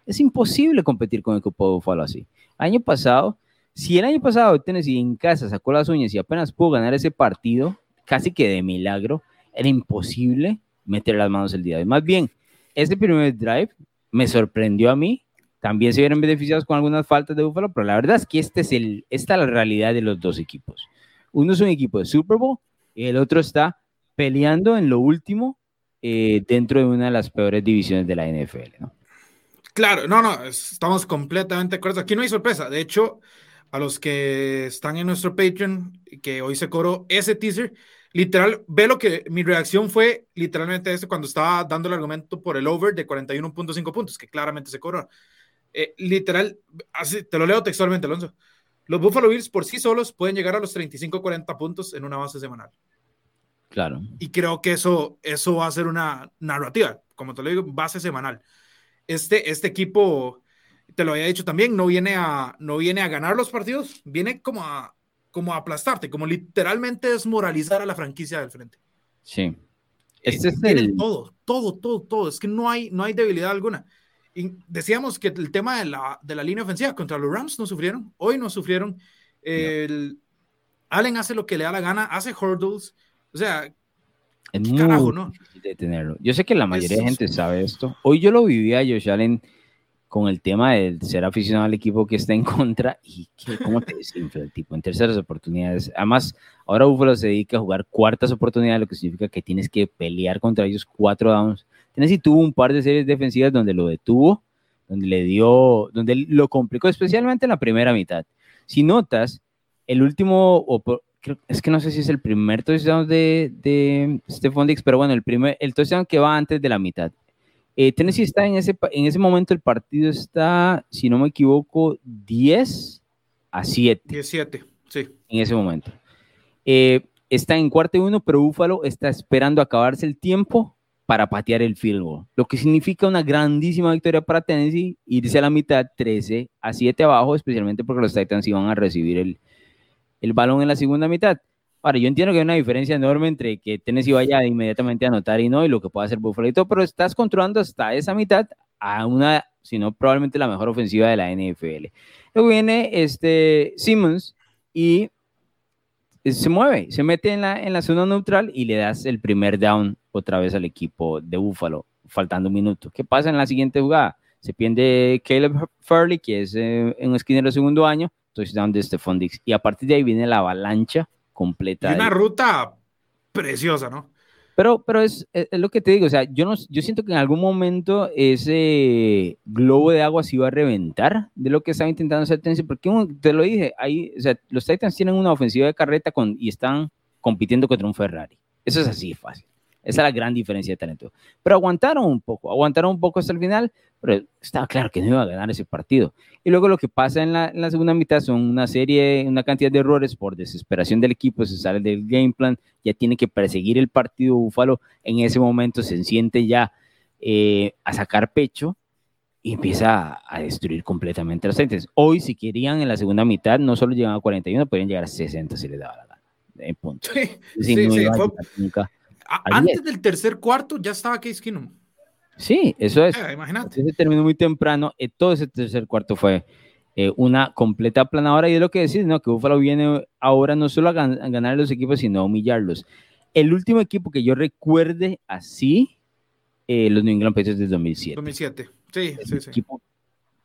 Es imposible competir con el equipo de Buffalo así. Año pasado, si el año pasado Tennessee en casa sacó las uñas y apenas pudo ganar ese partido, casi que de milagro, era imposible meter las manos el día de hoy. Más bien, ese primer drive me sorprendió a mí. También se vieron beneficiados con algunas faltas de Buffalo, pero la verdad es que este es el, esta es la realidad de los dos equipos. Uno es un equipo de Super Bowl y el otro está peleando en lo último eh, dentro de una de las peores divisiones de la NFL. ¿no?
Claro, no, no, estamos completamente de acuerdo. Aquí no hay sorpresa. De hecho, a los que están en nuestro Patreon, que hoy se cobró ese teaser, literal, ve lo que mi reacción fue literalmente este cuando estaba dando el argumento por el over de 41.5 puntos, que claramente se cobró. Eh, literal, así, te lo leo textualmente, Alonso. Los Buffalo Bills por sí solos pueden llegar a los 35-40 puntos en una base semanal.
Claro.
Y creo que eso, eso va a ser una narrativa, como te lo digo, base semanal. Este, este equipo, te lo había dicho también, no viene a, no viene a ganar los partidos, viene como a, como a aplastarte, como literalmente desmoralizar a la franquicia del frente.
Sí.
Este es el... Todo, todo, todo, todo. Es que no hay, no hay debilidad alguna. Y decíamos que el tema de la, de la línea ofensiva contra los Rams no sufrieron, hoy no sufrieron. El, Allen hace lo que le da la gana, hace hurdles, o sea,
es muy carajo, ¿no? difícil de tenerlo. Yo sé que la mayoría de gente sabe esto. Hoy yo lo vivía a Josh Allen con el tema de ser aficionado al equipo que está en [LAUGHS] contra y que, cómo te desinfla el tipo en terceras oportunidades. Además, ahora Buffalo se dedica a jugar cuartas oportunidades, lo que significa que tienes que pelear contra ellos cuatro downs. Tennessee tuvo un par de series defensivas donde lo detuvo, donde le dio, donde lo complicó, especialmente en la primera mitad. Si notas, el último, es que no sé si es el primer touchdown de, de Stephon Dix, pero bueno, el primer, el touchdown que va antes de la mitad. Eh, Tennessee está en ese, en ese momento, el partido está, si no me equivoco, 10 a 7.
17, sí.
En ese momento. Eh, está en cuarto y uno, pero Búfalo está esperando acabarse el tiempo para patear el field goal, lo que significa una grandísima victoria para Tennessee, irse a la mitad 13 a 7 abajo, especialmente porque los Titans iban a recibir el, el balón en la segunda mitad. Ahora, yo entiendo que hay una diferencia enorme entre que Tennessee vaya inmediatamente a anotar y no, y lo que pueda hacer Buffalo y todo, pero estás controlando hasta esa mitad a una, si no, probablemente la mejor ofensiva de la NFL. Luego viene este Simmons y se mueve, se mete en la, en la zona neutral y le das el primer down otra vez al equipo de Buffalo, faltando un minuto. ¿Qué pasa en la siguiente jugada? Se pierde Caleb Farley, que es eh, un esquinero de segundo año, touchdown de Stephon Dix. Y a partir de ahí viene la avalancha completa.
Y una ruta preciosa, ¿no?
Pero, pero es, es, lo que te digo, o sea, yo, no, yo siento que en algún momento ese globo de agua se iba a reventar de lo que estaba intentando hacer Tennessee, porque te lo dije, ahí, o sea, los Titans tienen una ofensiva de carreta con, y están compitiendo contra un Ferrari. Eso es así fácil. Esa es la gran diferencia de talento. Pero aguantaron un poco, aguantaron un poco hasta el final, pero estaba claro que no iba a ganar ese partido. Y luego lo que pasa en la, en la, segunda mitad son una serie, una cantidad de errores por desesperación del equipo, se sale del game plan, ya tiene que perseguir el partido Búfalo, en ese momento se siente ya eh, a sacar pecho y empieza a, destruir completamente los entes. Hoy, si querían en la segunda mitad, no solo llegaban a 41, podrían llegar a 60 si les daba la gana. En punto.
Sí, sí, sí, nunca antes del tercer cuarto ya estaba Case Keenum.
Sí, eso es. Eh, imagínate. Ese terminó muy temprano. Eh, todo ese tercer cuarto fue eh, una completa planadora. Y es lo que decís, ¿no? Que Buffalo viene ahora no solo a, ganar los equipos, sino a humillarlos. El último equipo que yo recuerde así, los New England Patriots del 2007.
2007, sí, sí, sí.
equipo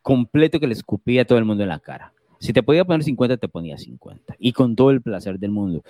completo que le escupía a todo el mundo en la cara. Si te podía poner 50, te ponía 50. Y con todo el placer del mundo.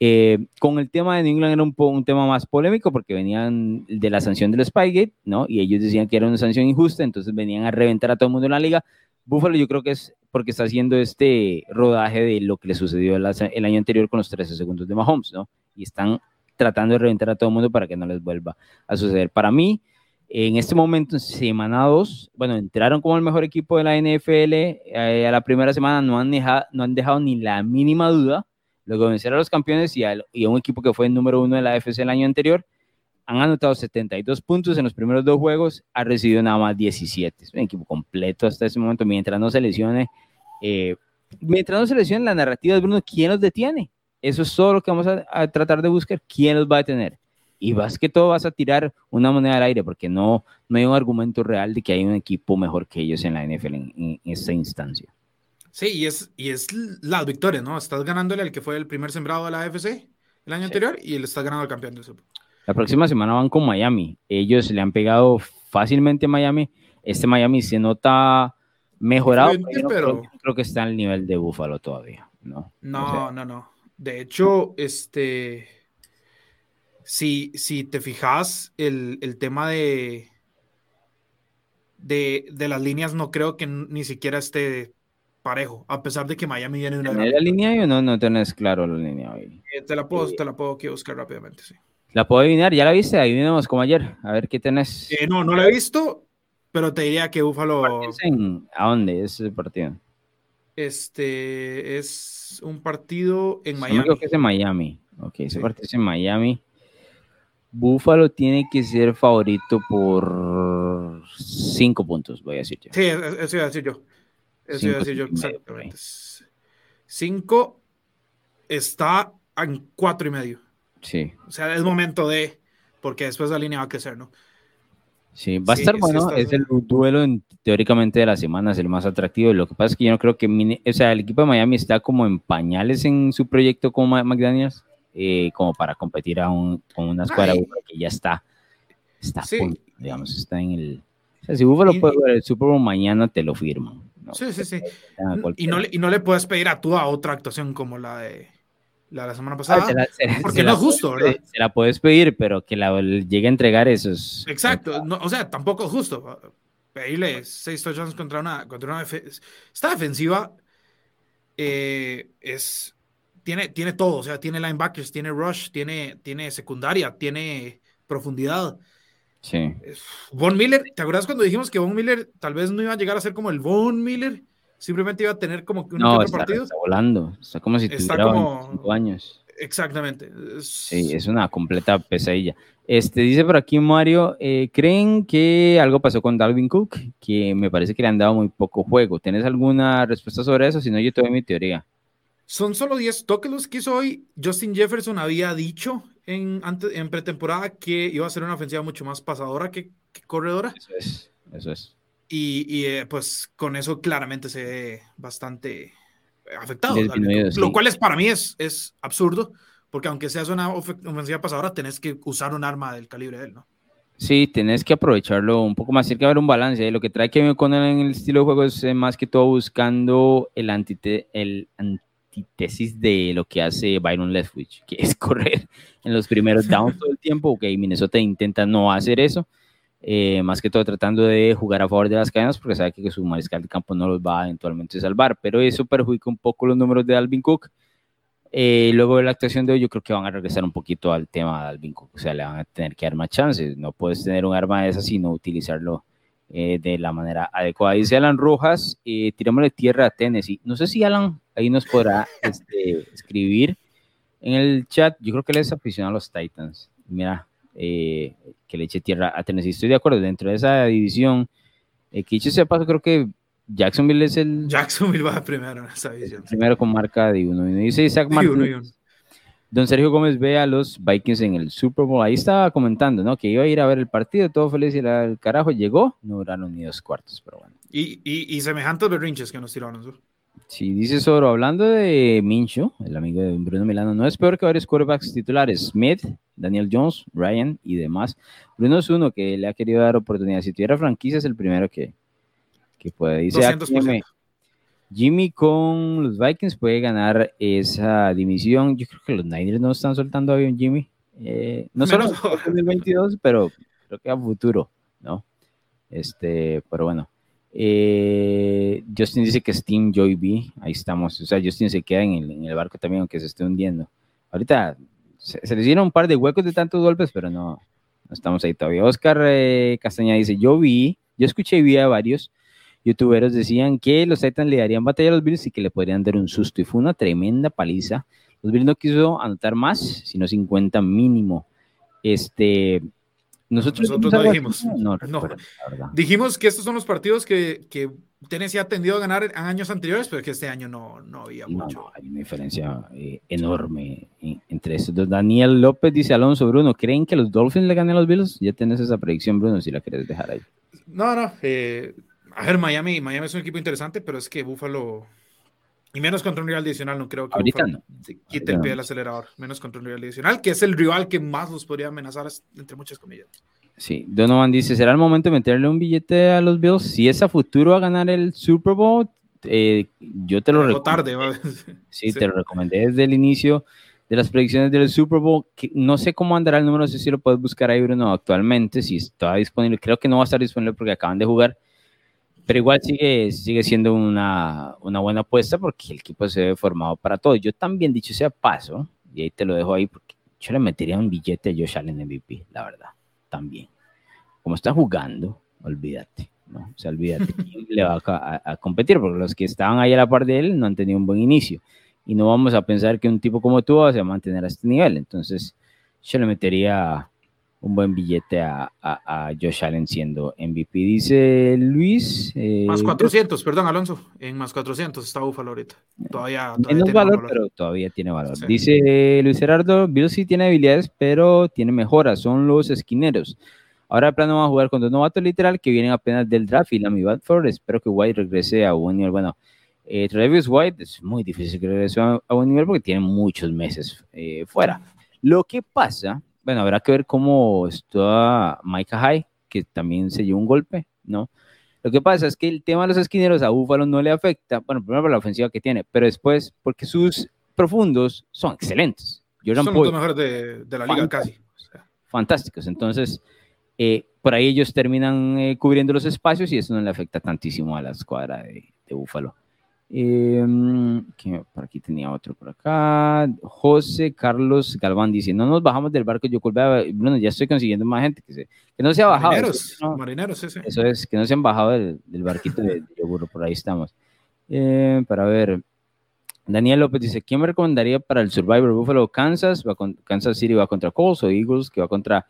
Eh, con el tema de New England era un, un, tema más polémico porque venían de la sanción del Spygate, ¿no? Y ellos decían que era una sanción injusta, entonces venían a reventar a todo el mundo en la liga. Buffalo yo creo que es porque está haciendo este rodaje de lo que le sucedió el, año anterior con los 13 segundos de Mahomes, ¿no? Y están tratando de reventar a todo el mundo para que no les vuelva a suceder. Para mí, en este momento, en semana 2, bueno, entraron como el mejor equipo de la NFL eh, a la primera semana, no han, dejado, no han dejado ni la mínima duda Luego vencer a los campeones y a, un equipo que fue el número uno de la AFC el año anterior. Han anotado 72 puntos en los primeros dos juegos, ha recibido nada más 17. Es un equipo completo hasta ese momento, mientras no se lesione. Eh, mientras no se lesione la narrativa de Bruno, ¿quién los detiene? Eso es todo lo que vamos a, tratar de buscar. ¿Quién los va a detener? Y vas que todo vas a tirar una moneda al aire porque no, no hay un argumento real de que hay un equipo mejor que ellos en la NFL en esta instancia.
Sí, y es, y es la victoria, ¿no? Estás ganándole al que fue el primer sembrado de la AFC el año anterior y le estás ganando al campeón de Super
La próxima semana van con Miami. Ellos le han pegado fácilmente a Miami. Este Miami se nota mejorado, pero, Creo, que está al nivel de Buffalo todavía, ¿no?
No, no, no. De hecho, este. Si, si te fijas, el, el tema de de, de las líneas no creo que ni siquiera esté parejo, a pesar de que Miami viene de una...
la línea o no? No tenés claro la línea hoy.
Eh, te la puedo, te la puedo buscar rápidamente, sí.
¿La puedo adivinar? ¿Ya la viste? Ahí vinimos como ayer. A ver qué tenés.
Eh, no, no la he visto, pero te diría que Búfalo...
¿A dónde es ese partido?
Este es un partido en Miami.
Creo que es en Miami. Ok, ese partido es en Miami. Búfalo tiene que ser favorito por cinco puntos, voy a decir yo.
Sí, eso iba a decir yo. Eso iba a decir yo exactamente. Cinco está en cuatro y medio.
Sí.
O sea, es momento de, porque después la línea va a crecer, ¿no?
Sí, va a estar bueno. es el duelo teóricamente de la semana, es el más atractivo. Lo que pasa es que yo no creo que, o sea, el equipo de Miami está como en pañales en su proyecto como McDaniels, eh, como para competir a un, con una escuadra que ya está, está, digamos, está en el. O sea, si Buffalo puede ver el Super Bowl mañana, te lo firman.
Sí, sí, sí. Y no, le, y no le puedes pedir a tú a otra actuación como la de la, semana pasada. porque no es justo, ¿verdad?
Se la puedes pedir, pero que la llegue a entregar eso es.
Exacto, o sea, tampoco es justo. Pedirle seis touchdowns contra una. Contra una esta defensiva eh, es. Tiene, tiene todo, o sea, tiene linebackers, tiene rush, tiene, tiene secundaria, tiene profundidad.
Sí.
Von Miller, ¿te acuerdas cuando dijimos que Von Miller tal vez no iba a llegar a ser como el Von Miller? simplemente iba a tener como que un
no, está, partido. Está volando, está como si tuviera como... años.
Exactamente.
Sí, es una completa pesadilla. Este, dice por aquí Mario, eh, ¿creen que algo pasó con Dalvin Cook? Que me parece que le han dado muy poco juego. ¿Tienes alguna respuesta sobre eso? Si no, yo te doy mi teoría.
Son solo 10 toques los que hizo hoy. Justin Jefferson había dicho en, antes, en pretemporada que iba a ser una ofensiva mucho más pasadora que, que corredora.
Eso es, eso es.
Y, eh, pues con eso claramente se ve bastante afectado. Lo cual es para mí es, es absurdo, porque aunque seas una ofensiva pasadora, tenés que usar un arma del calibre de él, ¿no?
Sí, tenés que aprovecharlo un poco más. Tiene que haber un balance. Lo que trae con él en el estilo de juego es eh, más que todo buscando el, antite el antítesis de lo que hace Byron Leftwich, que es [LAUGHS] correr en los primeros downs todo el tiempo. Ok, Minnesota intenta no hacer eso eh, más que todo tratando de jugar a favor de las cadenas porque sabe que su mariscal de campo no los va a eventualmente salvar, pero eso perjudica un poco los números de Alvin Cook. Eh, luego de la actuación de hoy, yo creo que van a regresar un poquito al tema de Alvin Cook, o sea, le van a tener que dar chances. No puedes tener un arma de esas y no utilizarlo eh, de la manera adecuada. Dice Alan Rojas, eh, tirámosle tierra a Tennessee. No sé si Alan ahí nos podrá este, escribir en el chat. Yo creo que él es aficionado a los Titans. Mira, eh, que le eche tierra a Tennessee. Estoy de acuerdo, dentro de esa división, eh, que dicho sea paso, creo que Jacksonville es el...
Jacksonville va primero en esa división.
Primero con marca de 1 Dice Isaac Martínez. Don Sergio Gómez ve a los Vikings en el Super Bowl. Ahí estaba comentando, ¿no? Que iba a ir a ver el partido, todo feliz y el carajo. Llegó, no duraron ni dos cuartos, pero bueno.
Y, y, y semejantes berrinches que nos tiraron. ¿no?
Sí, dice Soro, hablando de Mincho, el amigo de Bruno Milano, no es peor que varios quarterbacks titulares, Smith, Daniel Jones, Ryan y demás. Bruno es uno que le ha querido dar oportunidad. Si tuviera franquicia es el primero que, que puede. Dice Jimmy, con los Vikings puede ganar esa división. Yo creo que los Niners no están soltando a Jimmy. Eh, no solo en 2022, pero creo que a futuro, ¿no? Este, pero bueno. Eh, Justin dice que Steam Joy B, ahí estamos. O sea, Justin se queda en el, barco también, aunque se esté hundiendo. Ahorita se, le dieron un par de huecos de tantos golpes, pero no, no estamos ahí todavía. Oscar eh, Castaña dice: Yo vi, yo escuché y vi a varios youtuberos decían que los Titans le darían batalla a los Bills y que le podrían dar un susto. Y fue una tremenda paliza. Los Bills no quiso anotar más, sino 50 mínimo. Este, nosotros,
no dijimos. No, dijimos que estos son los partidos que, que Tennessee ha tendido a ganar en años anteriores, pero que este año no, no había mucho.
No, hay una diferencia eh, enorme entre estos dos. Daniel López dice Alonso Bruno, ¿creen que los Dolphins le ganen a los Bills? Ya tienes esa predicción, Bruno, si la quieres dejar ahí.
No, no. Eh, a ver, Miami, Miami es un equipo interesante, pero es que Buffalo y menos contra un rival adicional, no creo que
Ahorita
quite el pie del acelerador. Menos contra un rival adicional, que es el rival que más los podría amenazar, entre muchas comillas.
Sí, Donovan dice: ¿será el momento de meterle un billete a los Bills? Si es a futuro a ganar el Super Bowl, eh, yo te lo
recomiendo. [LAUGHS]
Sí, te lo recomendé desde el inicio de las predicciones del Super Bowl. Que no sé cómo andará el número, no sé si lo puedes buscar ahí, Bruno, actualmente, si está disponible. Creo que no va a estar disponible porque acaban de jugar Pero igual sigue, sigue siendo una, una buena apuesta porque el equipo se ve formado para todo. Yo también, dicho sea paso, y ahí te lo dejo ahí, porque yo le metería un billete a Josh Allen MVP, la verdad, también. Como está jugando, olvídate, ¿no? O sea, olvídate [LAUGHS] quién le va a, a, competir, porque los que estaban ahí a la par de él no han tenido un buen inicio. Y no vamos a pensar que un tipo como tú va a mantener a este nivel. Entonces, yo le metería un buen billete a, a, Josh Allen siendo MVP. Dice Luis.
Eh, más 400, perdón, Alonso. En más 400 está Buffalo ahorita. Todavía, todavía
Menos valor, pero todavía tiene valor. Dice Luis Gerardo: Bill sí tiene habilidades, pero tiene mejoras. Son los esquineros. Ahora de plano va a jugar con dos novatos literal que vienen apenas del draft y la mi Badford. Espero que White regrese a buen nivel. Bueno, eh, Travis White es muy difícil que regrese a, buen nivel porque tiene muchos meses eh, fuera. Lo que pasa bueno, habrá que ver cómo está Micah High, que también se llevó un golpe, ¿no? Lo que pasa es que el tema de los esquineros a Búfalo no le afecta, bueno, primero por la ofensiva que tiene, pero después porque sus profundos son excelentes.
son los mejores de, la liga casi.
Fantásticos. Entonces, eh, por ahí ellos terminan eh, cubriendo los espacios y eso no le afecta tantísimo a la escuadra de, de Búfalo. Eh, por aquí tenía otro por acá. José Carlos Galván dice: No nos bajamos del barco. Yo bueno, ya estoy consiguiendo más gente que, se, que no se ha bajado.
Marineros, marineros, ese.
Eso es, que no se han bajado del, barquito de, de Por ahí estamos. Eh, para ver. Daniel López dice: ¿Quién me recomendaría para el Survivor Buffalo? Kansas, va con, Kansas City va contra Colts o Eagles, que va contra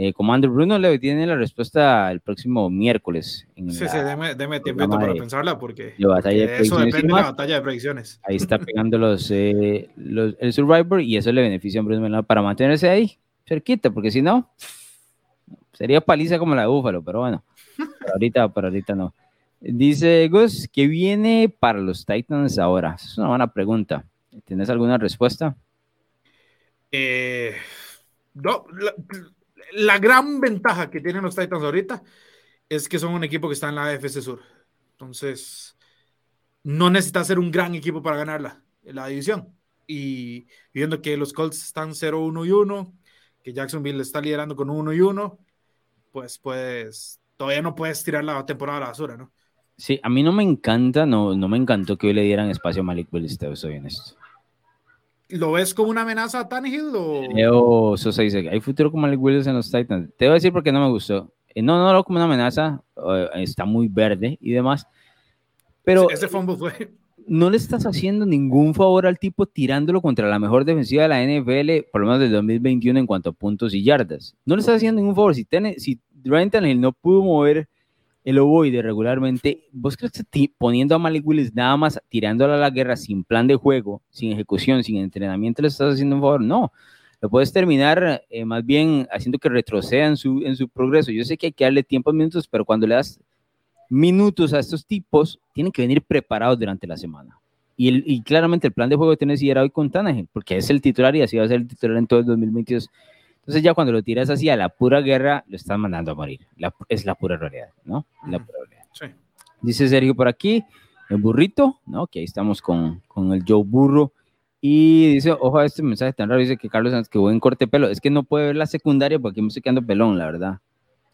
eh, Commander Bruno le tiene la respuesta el próximo miércoles.
sí, sí, déme, tiempo para pensarla porque, eso depende de la batalla de predicciones.
Ahí está pegando los, eh, los, el Survivor y eso le beneficia a Bruno para mantenerse ahí cerquita, porque si no, sería paliza como la de Búfalo, pero bueno, ahorita, pero ahorita no. Dice Gus, ¿qué viene para los Titans ahora? Es una buena pregunta. ¿Tienes alguna respuesta?
Eh, no, la gran ventaja que tienen los Titans ahorita es que son un equipo que está en la AFC Sur. Entonces, no necesita ser un gran equipo para ganarla, la división. Y viendo que los Colts están 0-1 y 1, que Jacksonville está liderando con 1 y 1, pues, pues todavía no puedes tirar la temporada a la basura, ¿no?
Sí, a mí no me encanta, no, no me encantó que hoy le dieran espacio a Malik Willis, te soy honesto.
¿Lo ves como una amenaza a Tannehill o...?
Dice, ¿hay futuro con Malik Willis en los Titans? Te voy a decir porque no me gustó. Eh, no, no lo como una amenaza, eh, está muy verde y demás, pero...
Ese fumble fue...
No le estás haciendo ningún favor al tipo tirándolo contra la mejor defensiva de la NFL, por lo menos del 2021 en cuanto a puntos y yardas. No le estás haciendo ningún favor. Si, tiene, si Ryan Tannehill no pudo mover el ovoide regularmente, ¿vos crees que poniendo a Malik Willis nada más tirándola a la guerra sin plan de juego, sin ejecución, sin entrenamiento, le estás haciendo un favor? No, lo puedes terminar eh, más bien haciendo que retroceda en su, en su progreso. Yo sé que hay que darle tiempo a minutos, pero cuando le das minutos a estos tipos, tienen que venir preparados durante la semana. Y, el, y claramente el plan de juego de Tennessee era hoy con Tannehill, porque es el titular y así va a ser el titular en todo el 2022. Entonces ya cuando lo tiras así a la pura guerra, lo estás mandando a morir. es la pura realidad, ¿no? La pura realidad. Sí. Dice Sergio por aquí, el burrito, ¿no? Que ahí estamos con, con el Joe Burro. Y dice, ojo a este mensaje tan raro, dice que Carlos Sanz que buen corte pelo. Es que no puede ver la secundaria porque me estoy quedando pelón, la verdad.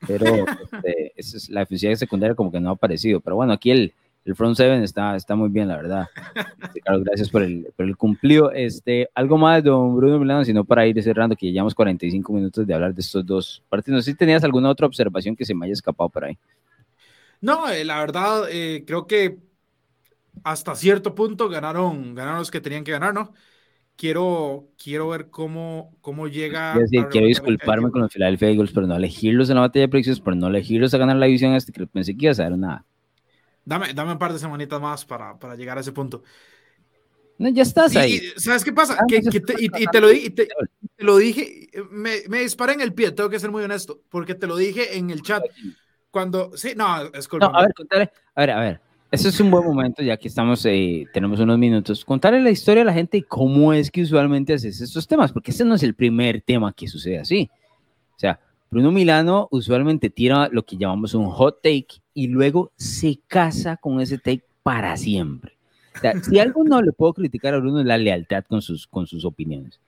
Pero [LAUGHS] este, esa es la eficiencia secundaria como que no ha aparecido. Pero bueno, aquí el, el front seven está, está muy bien, la verdad. Este, Carlos, gracias por el, por el cumplido. Este, algo más, don Bruno Milano, sino para ir cerrando, que ya llevamos 45 minutos de hablar de estos dos partidos. Si tenías alguna otra observación que se me haya escapado por ahí.
No, eh, la verdad, eh, creo que hasta cierto punto ganaron, ganaron los que tenían que ganar, ¿no? Quiero, quiero ver cómo, cómo llega.
quiero disculparme con los Philadelphia Eagles por no elegirlos en la batalla de predicciones, por no elegirlos a ganar la división, hasta que pensé que iba a ser nada.
Dame, dame un par de semanitas más para, para llegar a ese punto.
No, ya estás ahí.
¿Sabes qué pasa? Ah, que, te, y, te, lo, y te, lo dije, me, me disparé en el pie, tengo que ser muy honesto, porque te lo dije en el chat. Cuando, sí, no, es
no, a ver, contale, a ver, a ver, eso es un buen momento, ya que estamos, eh, tenemos unos minutos, contarle la historia a la gente y cómo es que usualmente haces estos temas, porque este no es el primer tema que sucede así. O sea, Bruno Milano usualmente tira lo que llamamos un hot take y luego se casa con ese take para siempre. O sea, si algo no le puedo criticar a Bruno es la lealtad con sus, con sus opiniones.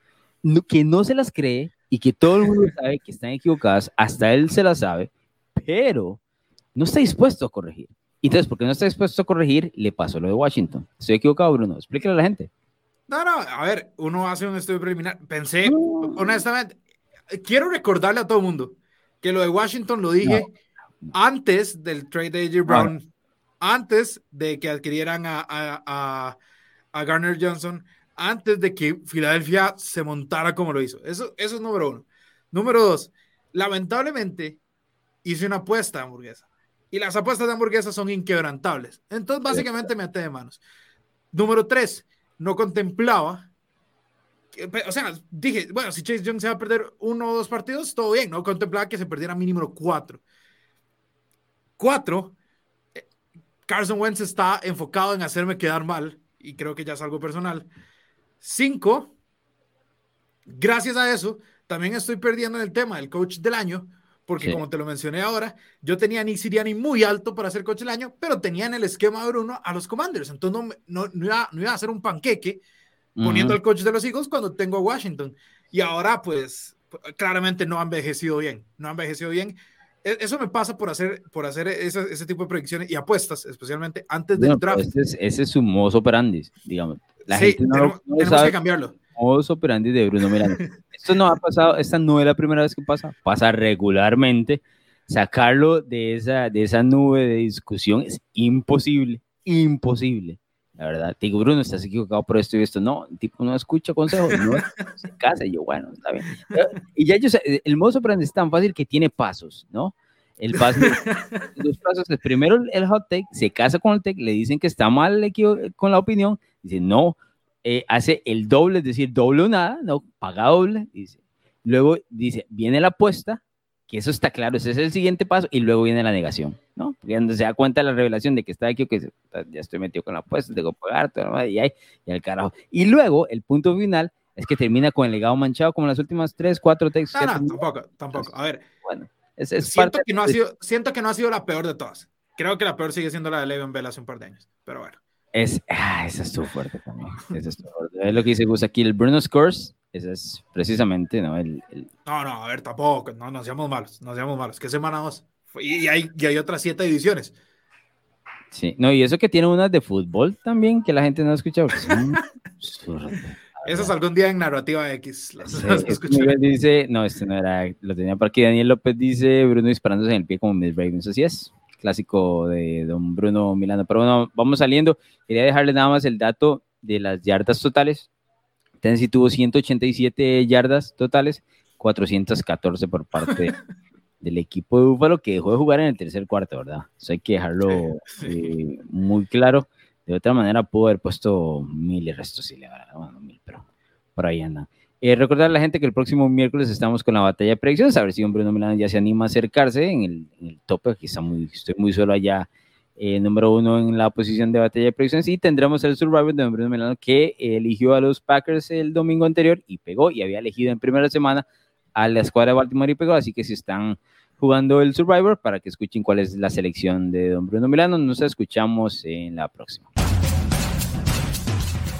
que no se las cree y que todo el mundo sabe que están equivocadas, hasta él se las sabe, pero no está dispuesto a corregir. Entonces, porque no está dispuesto a corregir, le pasó lo de Washington. Estoy equivocado, Bruno. Explícale a la gente.
No, no, a ver, uno hace un estudio preliminar. Pensé, honestamente, quiero recordarle a todo el mundo que lo de Washington lo dije antes del trade de AJ Brown, antes de que adquirieran a, a, a, Garner Johnson, antes de que Filadelfia se montara como lo hizo. Eso, eso es número uno. Número dos, lamentablemente hice una apuesta de hamburguesa y las apuestas de hamburguesa son inquebrantables. Entonces, básicamente me até de manos. Número tres, no contemplaba. O sea, dije, bueno, si Chase Young se va a perder uno o dos partidos, todo bien. No contemplaba que se perdiera mínimo cuatro. Cuatro, eh, Carson Wentz está enfocado en hacerme quedar mal y creo que ya es algo personal. Cinco, gracias a eso, también estoy perdiendo en el tema del coach del año porque como te lo mencioné ahora, yo tenía a Nick Siriani muy alto para ser coach del año, pero tenía en el esquema de Bruno a los Commanders, entonces no, no, iba, no iba, a hacer un panqueque poniendo al coach de los Eagles cuando tengo a Washington. Y ahora, pues, claramente no ha envejecido bien, no ha envejecido bien. E, eso me pasa por hacer, por hacer ese, ese tipo de predicciones y apuestas, especialmente antes del draft.
Ese es, su mozo operandi, digamos.
La sí, gente no, tenemos, que cambiarlo
modo operandi de Bruno Miranda. [LAUGHS] Esto no ha pasado, esta no es la primera vez que pasa, pasa regularmente. Sacarlo de esa, de esa nube de discusión es imposible, imposible. La verdad, te digo, Bruno, estás equivocado por esto y esto. No, el tipo no escucha consejos, no [LAUGHS] se casa. Y yo, bueno, está bien. Y ya yo sé, el modo operandi es tan fácil que tiene pasos, ¿no? El paso, [LAUGHS] dos pasos. El primero, el hot take, se casa con el take, le dicen que está mal con la opinión, dice, no, eh, hace el doble, es decir, doble o nada, no, paga doble, dice. Luego dice, viene la apuesta, que eso está claro, ese es el siguiente paso, y luego viene la negación, ¿no? Porque cuando se da cuenta de la revelación de que está aquí, que ya estoy metido con la apuesta, tengo que pagar, todo, y ahí, y al carajo. Y luego, el punto final es que termina con el legado manchado, como las últimas tres, cuatro textos.
No, no, tampoco, tampoco. A ver, bueno, es, siento, que no ha sido, siento que no ha sido la peor de todas. Creo que la peor sigue siendo la de Le'Veon Bell hace un par de años, pero bueno.
Es, ah, esa estuvo fuerte también. Esa estuvo fuerte. Es lo que dice Gus aquí, el Bruno Scores, ese es precisamente, ¿no? El,
No, no, a ver, tampoco, no nos seamos malos, no seamos malos. ¿Qué semana dos? Y hay, y hay otras siete ediciones.
Sí, no, y eso que tiene unas de fútbol también, que la gente no ha escuchado. [LAUGHS]
Eso es algún día en Narrativa X.
dice, no, este no era, lo tenía por aquí. Daniel López dice, Bruno disparándose en el pie como Miss Ravens. Así es clásico de don Bruno Milano. Pero bueno, vamos saliendo. Quería dejarle nada más el dato de las yardas totales. Tennessee tuvo 187 yardas totales, 414 por parte [LAUGHS] del equipo de Búfalo, que dejó de jugar en el tercer cuarto, ¿verdad? Eso hay que dejarlo eh, muy claro. De otra manera, pudo haber puesto mil y resto, sí, le bueno, mil, pero por ahí anda. Eh, recordar a la gente que el próximo miércoles estamos con la batalla de predicciones, a ver si un Bruno Milano ya se anima a acercarse en el, tope, aquí está muy, estoy muy solo allá, eh, número uno en la posición de batalla de predicciones, y tendremos el Survivor de Bruno Milano que eligió a los Packers el domingo anterior y pegó, y había elegido en primera semana a la escuadra de Baltimore y pegó, así que si están jugando el Survivor, para que escuchen cuál es la selección de don Bruno Milano, nos escuchamos en la próxima.